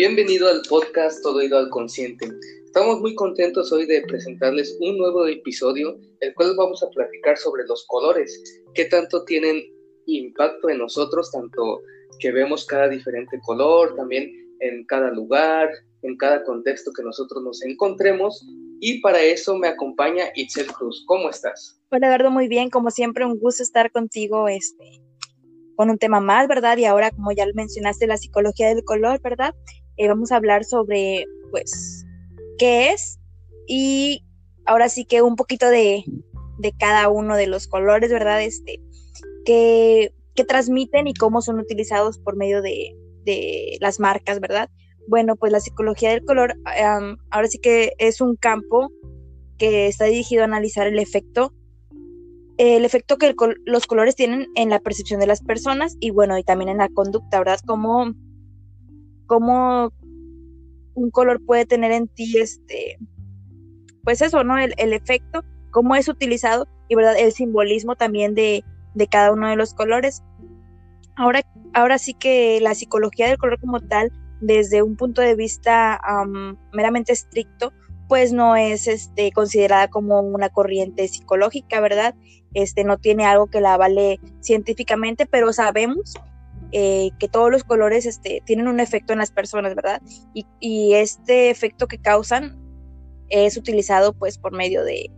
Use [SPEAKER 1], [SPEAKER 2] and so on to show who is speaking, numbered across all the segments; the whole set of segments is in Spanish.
[SPEAKER 1] Bienvenido al podcast Todo Ido al Consciente. Estamos muy contentos hoy de presentarles un nuevo episodio, el cual vamos a platicar sobre los colores, qué tanto tienen impacto en nosotros, tanto que vemos cada diferente color, también en cada lugar, en cada contexto que nosotros nos encontremos. Y para eso me acompaña Itzel Cruz. ¿Cómo estás?
[SPEAKER 2] Hola, Eduardo, muy bien. Como siempre, un gusto estar contigo este, con un tema más, ¿verdad? Y ahora, como ya mencionaste, la psicología del color, ¿verdad? Eh, vamos a hablar sobre, pues, qué es y ahora sí que un poquito de, cada uno de los colores, ¿verdad? Este, que, transmiten y cómo son utilizados por medio de, las marcas, ¿verdad? Bueno, pues la psicología del color ahora sí que es un campo que está dirigido a analizar el efecto, el efecto que los colores tienen en la percepción de las personas y bueno, y también en la conducta, ¿verdad? Como cómo un color puede tener en ti este, pues eso, ¿no? El, efecto, cómo es utilizado y, ¿verdad? El simbolismo también de, cada uno de los colores. Ahora, ahora sí que la psicología del color como tal, desde un punto de vista meramente estricto, pues no es este, considerada como una corriente psicológica, ¿verdad? Este, no tiene algo que la vale científicamente, pero sabemos eh, que todos los colores este, tienen un efecto en las personas, ¿verdad? Y, este efecto que causan es utilizado pues por medio de,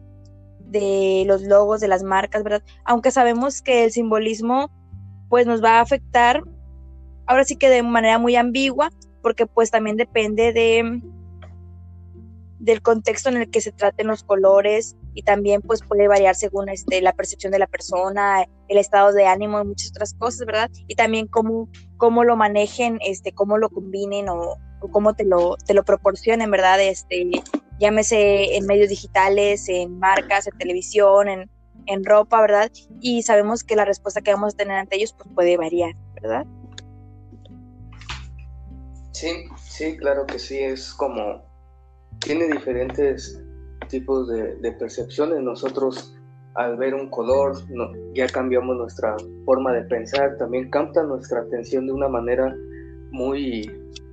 [SPEAKER 2] de los logos de las marcas, ¿verdad? Aunque sabemos que el simbolismo pues nos va a afectar ahora sí que de manera muy ambigua, porque pues también depende de del contexto en el que se traten los colores y también pues puede variar según este, la percepción de la persona, el estado de ánimo y muchas otras cosas, ¿verdad? Y también cómo, cómo lo manejen, este, cómo lo combinen o, cómo te lo, te lo proporcionen, ¿verdad? Este, llámese en medios digitales, en marcas, en televisión, en, en ropa, ¿verdad? Y sabemos que la respuesta que vamos a tener ante ellos pues puede variar, ¿verdad?
[SPEAKER 1] Sí, sí, claro que sí, es como tiene diferentes tipos de, percepciones. Nosotros al ver un color ya cambiamos nuestra forma de pensar, también capta nuestra atención de una manera muy,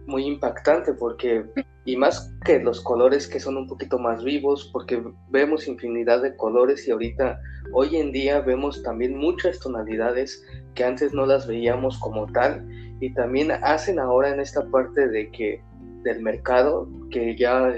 [SPEAKER 1] muy impactante porque, y más que los colores que son un poquito más vivos, porque vemos infinidad de colores y ahorita, hoy en día vemos también muchas tonalidades que antes no las veíamos como tal y también hacen ahora en esta parte de que del mercado que ya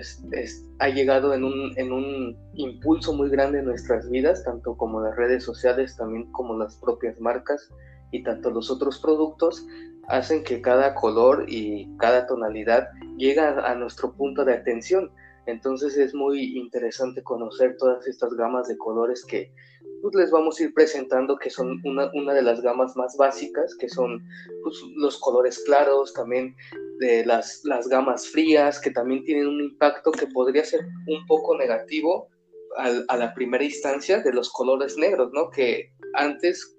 [SPEAKER 1] ha llegado en un, en un impulso muy grande en nuestras vidas, tanto como las redes sociales, también como las propias marcas y tanto los otros productos, hacen que cada color y cada tonalidad llegue a, nuestro punto de atención. Entonces es muy interesante conocer todas estas gamas de colores que pues, les vamos a ir presentando, que son una, una de las gamas más básicas, que son pues, los colores claros, también de las, las gamas frías, que también tienen un impacto que podría ser un poco negativo a, la primera instancia de los colores negros, ¿no? Que antes,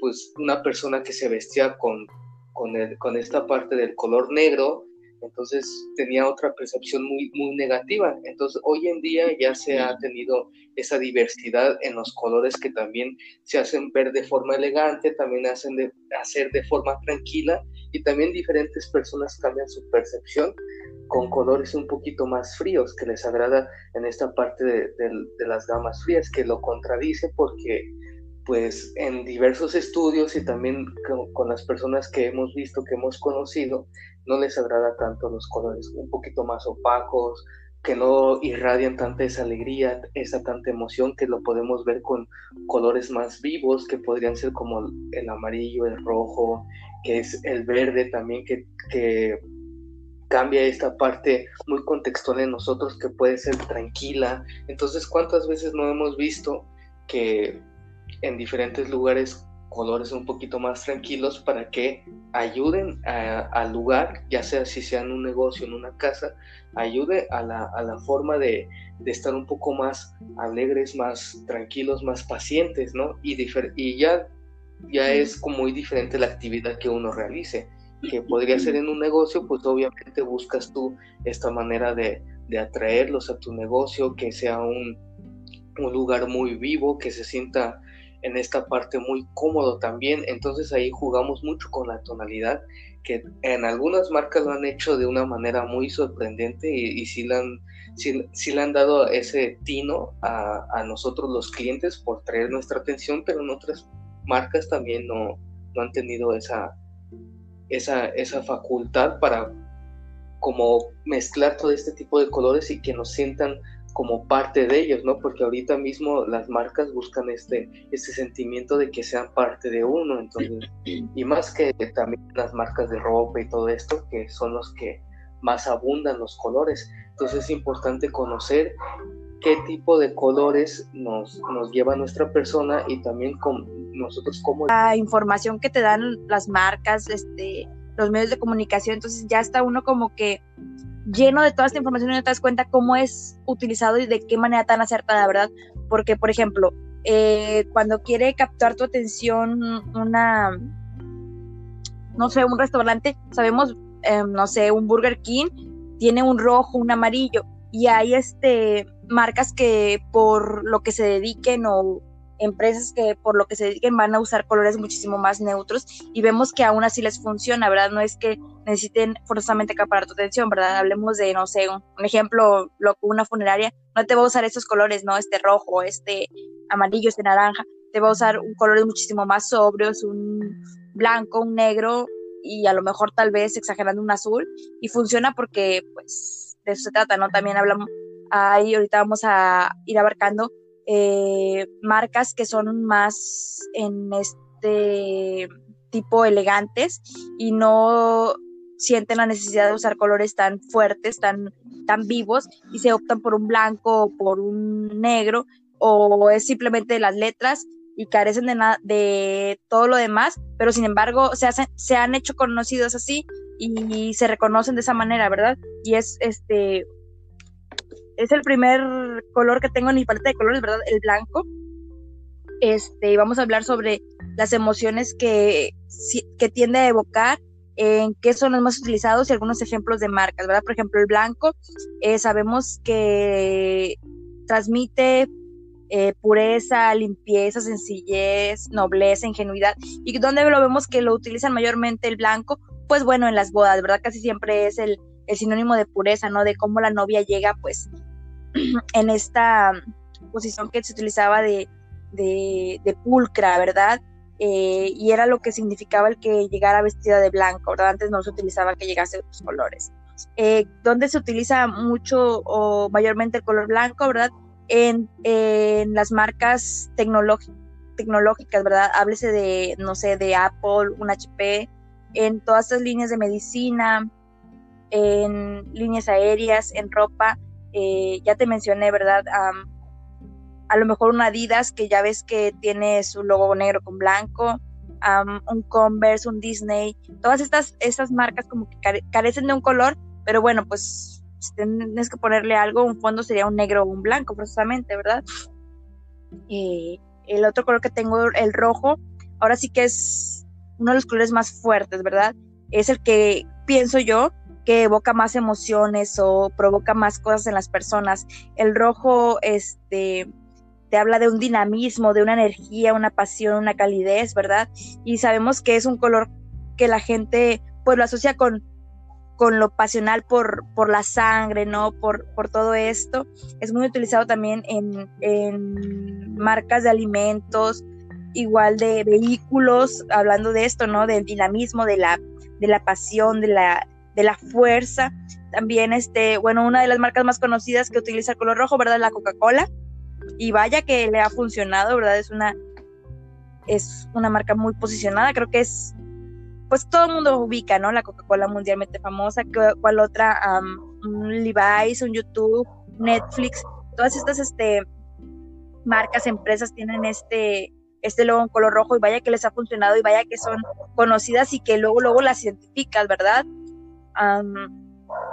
[SPEAKER 1] pues una persona que se vestía con, con, el, con esta parte del color negro, entonces tenía otra percepción muy, muy negativa. Entonces hoy en día ya se ha tenido esa diversidad en los colores que también se hacen ver de forma elegante, también hacen de, hacer de forma tranquila y también diferentes personas cambian su percepción con colores un poquito más fríos que les agrada en esta parte de, las gamas frías, que lo contradice porque pues en diversos estudios y también con, las personas que hemos visto, que hemos conocido, no les agrada tanto los colores un poquito más opacos, que no irradian tanta esa alegría, esa tanta emoción, que lo podemos ver con colores más vivos, que podrían ser como el amarillo, el rojo, que es el verde también, que, que cambia esta parte muy contextual en nosotros, que puede ser tranquila. Entonces, ¿cuántas veces no hemos visto que en diferentes lugares colores un poquito más tranquilos para que ayuden al lugar, ya sea si sea en un negocio, en una casa, ayude a la, a la forma de, de, estar un poco más alegres, más tranquilos, más pacientes, ¿no? Y, y ya, ya es como muy diferente la actividad que uno realice, que podría ser en un negocio, pues obviamente buscas tú esta manera de, de atraerlos a tu negocio, que sea un, un lugar muy vivo, que se sienta en esta parte muy cómodo también, entonces ahí jugamos mucho con la tonalidad, que en algunas marcas lo han hecho de una manera muy sorprendente y, sí, le han, le han dado ese tino a, a, nosotros los clientes por traer nuestra atención, pero en otras marcas también no, no han tenido esa, esa, esa facultad para como mezclar todo este tipo de colores y que nos sientan como parte de ellos, ¿no? Porque ahorita mismo las marcas buscan este, este sentimiento de que sean parte de uno, entonces, y más que también las marcas de ropa y todo esto, que son los que más abundan los colores. Entonces es importante conocer qué tipo de colores nos, nos lleva nuestra persona y también con nosotros cómo...
[SPEAKER 2] La información que te dan las marcas, este, los medios de comunicación, entonces ya está uno como que lleno de toda esta información y no te das cuenta cómo es utilizado y de qué manera tan acertada, ¿verdad? Porque, por ejemplo, eh, cuando quiere captar tu atención una, no sé, un restaurante, sabemos, em, no sé, un Burger King tiene un rojo, un amarillo, y hay este marcas que por lo que se dediquen o empresas que por lo que se dediquen van a usar colores muchísimo más neutros y vemos que aún así les funciona, ¿verdad? No es que necesiten forzosamente acaparar tu atención, ¿verdad? Hablemos de, no sé, un, ejemplo, lo una funeraria, no te va a usar estos colores, ¿no? Este rojo, este amarillo, este naranja, te va a usar un colores muchísimo más sobrios, un blanco, un negro y a lo mejor tal vez exagerando un azul y funciona porque pues de eso se trata, ¿no? También hablamos, ahí ahorita vamos a ir abarcando eh, marcas que son más en este tipo elegantes y no sienten la necesidad de usar colores tan fuertes, tan, tan vivos y se optan por un blanco o por un negro o es simplemente las letras y carecen de, de todo lo demás, pero sin embargo se, hacen, se han hecho conocidos así y se reconocen de esa manera, ¿verdad? Y es este es el primer color que tengo en mi paleta de colores, ¿verdad? El blanco. Este, vamos a hablar sobre las emociones que, que tiende a evocar, en qué son los más utilizados y algunos ejemplos de marcas, ¿verdad? Por ejemplo, el blanco, eh, sabemos que transmite eh, pureza, limpieza, sencillez, nobleza, ingenuidad. ¿Y dónde lo vemos que lo utilizan mayormente el blanco? Pues bueno, en las bodas, ¿verdad? Casi siempre es el, el sinónimo de pureza, ¿no? De cómo la novia llega, pues, en esta posición que se utilizaba de, de, pulcra, ¿verdad? Eh, y era lo que significaba el que llegara vestida de blanco, ¿verdad? Antes no se utilizaba que llegase de otros colores. Eh, ¿Dónde se utiliza mucho o mayormente el color blanco, ¿verdad? En, en las marcas tecnológicas, ¿verdad? Háblese de, no sé, de Apple, un HP, en todas estas líneas de medicina, en líneas aéreas, en ropa, eh, ya te mencioné, ¿verdad? a lo mejor un Adidas que ya ves que tiene su logo negro con blanco, un Converse, un Disney, todas estas, estas marcas como que carecen de un color, pero bueno, pues si tienes que ponerle algo, un fondo sería un negro o un blanco, precisamente, ¿verdad? El otro color que tengo, el rojo, ahora sí que es uno de los colores más fuertes, ¿verdad? Es el que pienso yo que evoca más emociones o provoca más cosas en las personas. El rojo, este, te habla de un dinamismo, de una energía, una pasión, una calidez, ¿verdad? Y sabemos que es un color que la gente, pues, lo asocia con, con lo pasional por, por la sangre, ¿no? Por, por todo esto. Es muy utilizado también en, en marcas de alimentos, igual de vehículos, hablando de esto, ¿no? Del dinamismo, de la, de la pasión, de la, de la fuerza. También, este, bueno, una de las marcas más conocidas que utiliza el color rojo, ¿verdad? La Coca-Cola. Y vaya que le ha funcionado, ¿verdad? Es una, es una marca muy posicionada. Creo que es, pues todo el mundo ubica, ¿no? La Coca-Cola mundialmente famosa. ¿Cuál otra? un Levi's, un YouTube, Netflix. Todas estas, este, marcas, empresas tienen este, este logo en color rojo y vaya que les ha funcionado y vaya que son conocidas y que luego, luego las identificas, ¿verdad?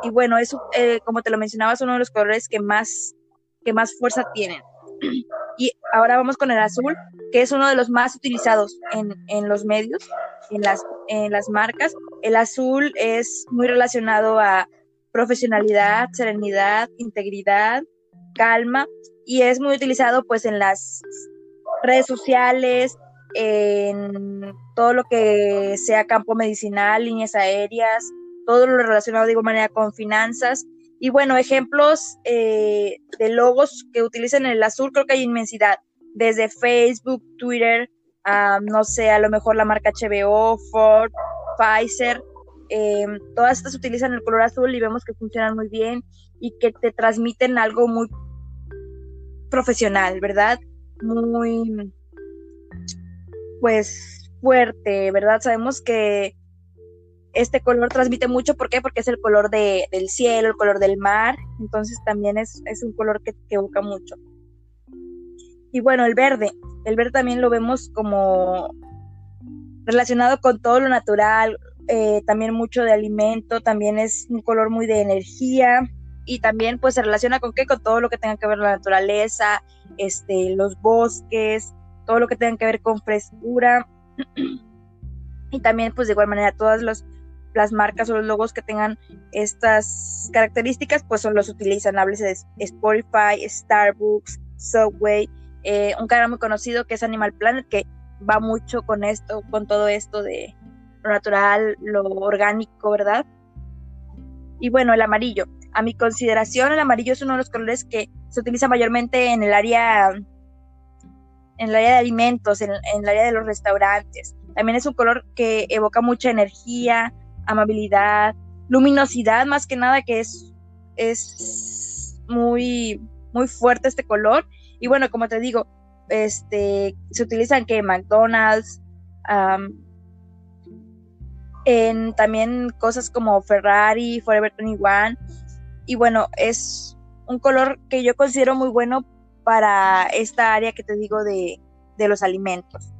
[SPEAKER 2] Y bueno, eso, eh, como te lo mencionaba, es uno de los colores que más, que más fuerza tienen. Y ahora vamos con el azul, que es uno de los más utilizados en, en los medios, en las, en las marcas. El azul es muy relacionado a profesionalidad, serenidad, integridad, calma, y es muy utilizado pues en las redes sociales, en todo lo que sea campo medicinal, líneas aéreas, todo lo relacionado igual manera con finanzas. Y bueno, ejemplos eh, de logos que utilizan el azul, creo que hay inmensidad, desde Facebook, Twitter, no sé, a lo mejor la marca HBO, Ford, Pfizer, em, todas estas utilizan el color azul y vemos que funcionan muy bien y que te transmiten algo muy profesional, ¿verdad? Muy, pues, fuerte, ¿verdad? Sabemos que este color transmite mucho, ¿por qué? Porque es el color de, del cielo, el color del mar, entonces también es, es un color que, que evoca mucho. Y bueno, el verde, el verde también lo vemos como relacionado con todo lo natural, eh, también mucho de alimento, también es un color muy de energía y también pues se relaciona con qué, con todo lo que tenga que ver la naturaleza, este, los bosques, todo lo que tenga que ver con frescura y también pues de igual manera todas las marcas o los logos que tengan estas características pues son los utilizan, háblese de Spotify, Starbucks, Subway, eh, un canal muy conocido que es Animal Planet, que va mucho con esto, con todo esto de lo natural, lo orgánico, ¿verdad? Y bueno, el amarillo. A mi consideración, el amarillo es uno de los colores que se utiliza mayormente en el área, en el área de alimentos, en, en el área de los restaurantes. También es un color que evoca mucha energía, amabilidad, luminosidad, más que nada, que es, es muy, muy fuerte este color y bueno, como te digo, este, se utilizan que McDonald's, en también cosas como Ferrari, Forever 21. Y bueno, es un color que yo considero muy bueno para esta área que te digo de, de los alimentos.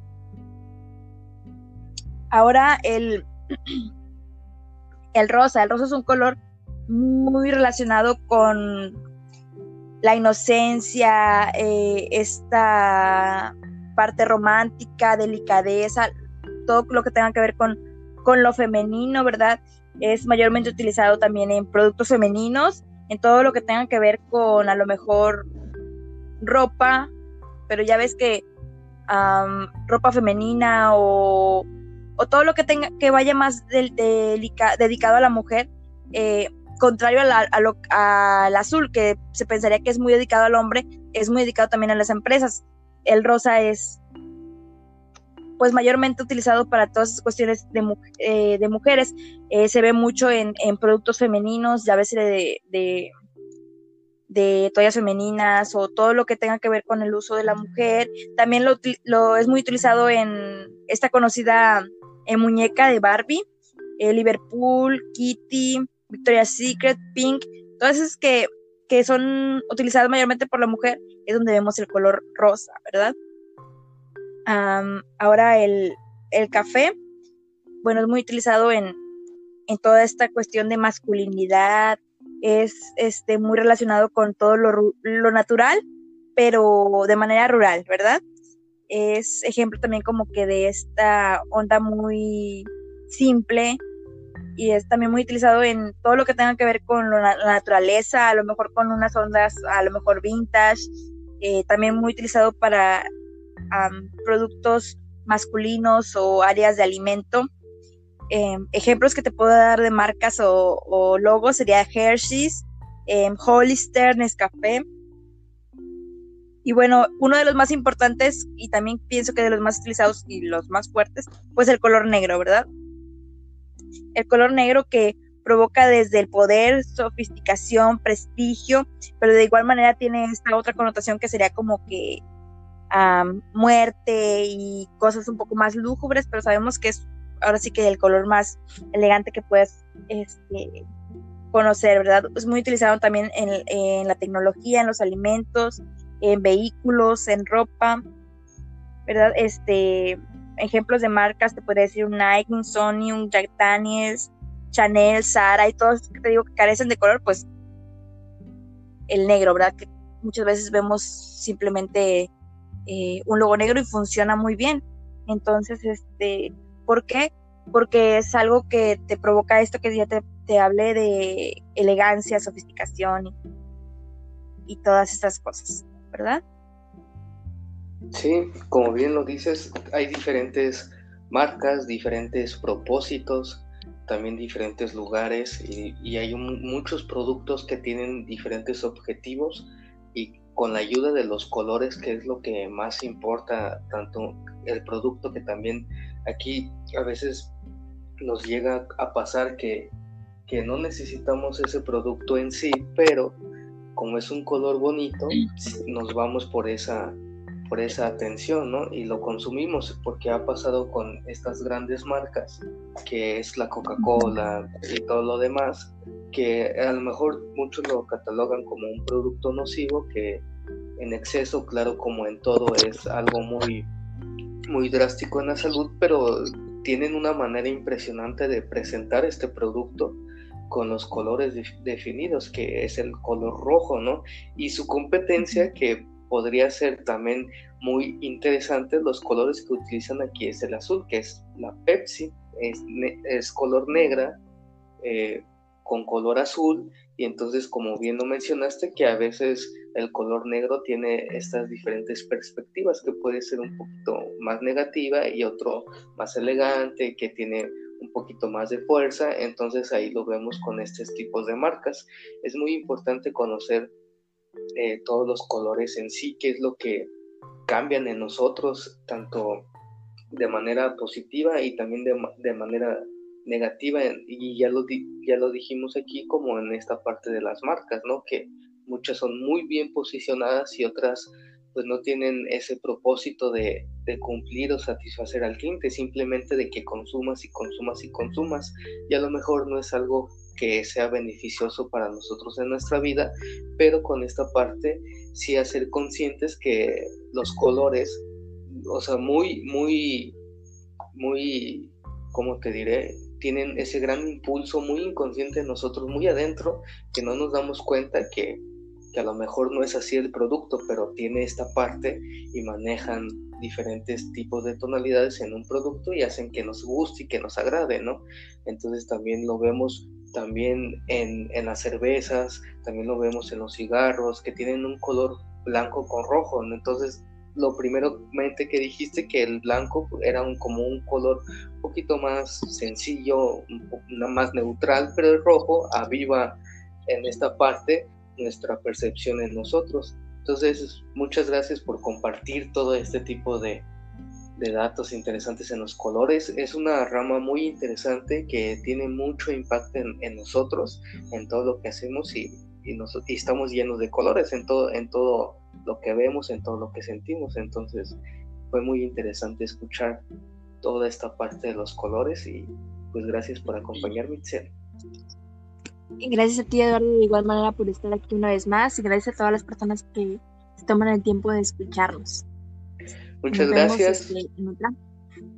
[SPEAKER 2] Ahora el, el rosa. El rosa es un color muy relacionado con la inocencia, eh, esta parte romántica, delicadeza, todo lo que tenga que ver con, con lo femenino, ¿verdad? Es mayormente utilizado también en productos femeninos, en todo lo que tenga que ver con a lo mejor ropa, pero ya ves que ropa femenina o, o, todo lo que tenga que vaya más dedicado a la mujer, eh, contrario al azul, que se pensaría que es muy dedicado al hombre, es muy dedicado también a las empresas. El rosa es pues mayormente utilizado para todas esas cuestiones de, eh, mujeres. Eh, se ve mucho en, productos femeninos, ya veces de, de, de, toallas femeninas o todo lo que tenga que ver con el uso de la mujer. También lo, lo es muy utilizado en esta conocida eh, muñeca de Barbie, Liverpool, Kitty, Victoria's Secret, Pink, todas esas que, que son utilizadas mayormente por la mujer, es donde vemos el color rosa, ¿verdad? ahora el, café, bueno, es muy utilizado en, en toda esta cuestión de masculinidad, es este, muy relacionado con todo lo, lo, natural, pero de manera rural, ¿verdad? Es ejemplo también como que de esta onda muy simple, y es también muy utilizado en todo lo que tenga que ver con la naturaleza, a lo mejor con unas ondas, a lo mejor vintage, eh, también muy utilizado para productos masculinos o áreas de alimento. Em, ejemplos que te puedo dar de marcas o, logos sería Hershey's, eh, Hollister, Nescafé. Y bueno, uno de los más importantes y también pienso que de los más utilizados y los más fuertes, pues el color negro, ¿verdad? el color negro que provoca desde el poder, sofisticación, prestigio, pero de igual manera tiene esta otra connotación que sería como que muerte y cosas un poco más lúgubres, pero sabemos que es ahora sí que el color más elegante que puedes este, conocer, ¿verdad? Es muy utilizado también en, en, la tecnología, en los alimentos, en vehículos, en ropa, ¿verdad? Este, ejemplos de marcas, te podría decir un Nike, un Sony, un Jack Daniels, Chanel, Zara y todos que te digo que carecen de color, pues el negro, ¿verdad? Que muchas veces vemos simplemente eh, un logo negro y funciona muy bien. Entonces, este, ¿por qué? Porque es algo que te provoca esto que ya te, te hablé de elegancia, sofisticación y todas estas cosas, ¿verdad?
[SPEAKER 1] Sí, como bien lo dices, hay diferentes marcas, diferentes propósitos, también diferentes lugares y, hay muchos productos que tienen diferentes objetivos y con la ayuda de los colores, que es lo que más importa, tanto el producto que también aquí a veces nos llega a pasar que, que no necesitamos ese producto en sí, pero como es un color bonito, nos vamos por esa por esa atención, ¿no? Y lo consumimos porque ha pasado con estas grandes marcas, que es la Coca-Cola y todo lo demás, que a lo mejor muchos lo catalogan como un producto nocivo, que en exceso, claro, como en todo, es algo muy, muy drástico en la salud, pero tienen una manera impresionante de presentar este producto con los colores definidos, que es el color rojo, ¿no? Y su competencia, que podría ser también muy interesante, los colores que utilizan aquí es el azul, que es la Pepsi, es, color negra eh, con color azul, y entonces como bien lo mencionaste, que a veces el color negro tiene estas diferentes perspectivas, que puede ser un poquito más negativa y otro más elegante, que tiene un poquito más de fuerza, entonces ahí lo vemos con estos tipos de marcas. Es muy importante conocer eh, todos los colores en sí, qué es lo que cambian en nosotros, tanto de manera positiva y también de, manera negativa, y ya lo, ya lo dijimos aquí como en esta parte de las marcas, ¿no? Que muchas son muy bien posicionadas y otras pues no tienen ese propósito de, cumplir o satisfacer al cliente, simplemente de que consumas y consumas y consumas, y a lo mejor no es algo que sea beneficioso para nosotros en nuestra vida, pero con esta parte sí hacer conscientes que los colores, o sea, muy, muy, muy, ¿cómo te diré? Tienen ese gran impulso muy inconsciente en nosotros, muy adentro, que no nos damos cuenta que, que a lo mejor no es así el producto, pero tiene esta parte y manejan diferentes tipos de tonalidades en un producto y hacen que nos guste y que nos agrade, ¿no? Entonces también lo vemos también en, las cervezas, también lo vemos en los cigarros, que tienen un color blanco con rojo. Entonces, lo primeramente que dijiste que el blanco era un, como un color un poquito más sencillo, más neutral, pero el rojo aviva en esta parte nuestra percepción en nosotros. Entonces, muchas gracias por compartir todo este tipo de, de datos interesantes en los colores. Es una rama muy interesante que tiene mucho impacto en, nosotros, en todo lo que hacemos y, y, estamos llenos de colores en todo, en todo lo que vemos, en todo lo que sentimos. Entonces fue muy interesante escuchar toda esta parte de los colores y pues gracias por acompañarme, Itzel.
[SPEAKER 2] Gracias a ti, Eduardo, de igual manera por estar aquí una vez más y gracias a todas las personas que se toman el tiempo de escucharnos.
[SPEAKER 1] Muchas gracias. Este,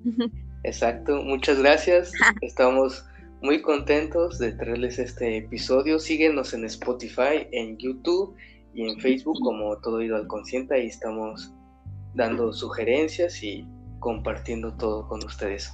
[SPEAKER 1] Exacto, muchas gracias. Estamos muy contentos de traerles este episodio. Síguenos en Spotify, en YouTube y en Facebook como Todo Ido al Consciente. Ahí estamos dando sugerencias y compartiendo todo con ustedes.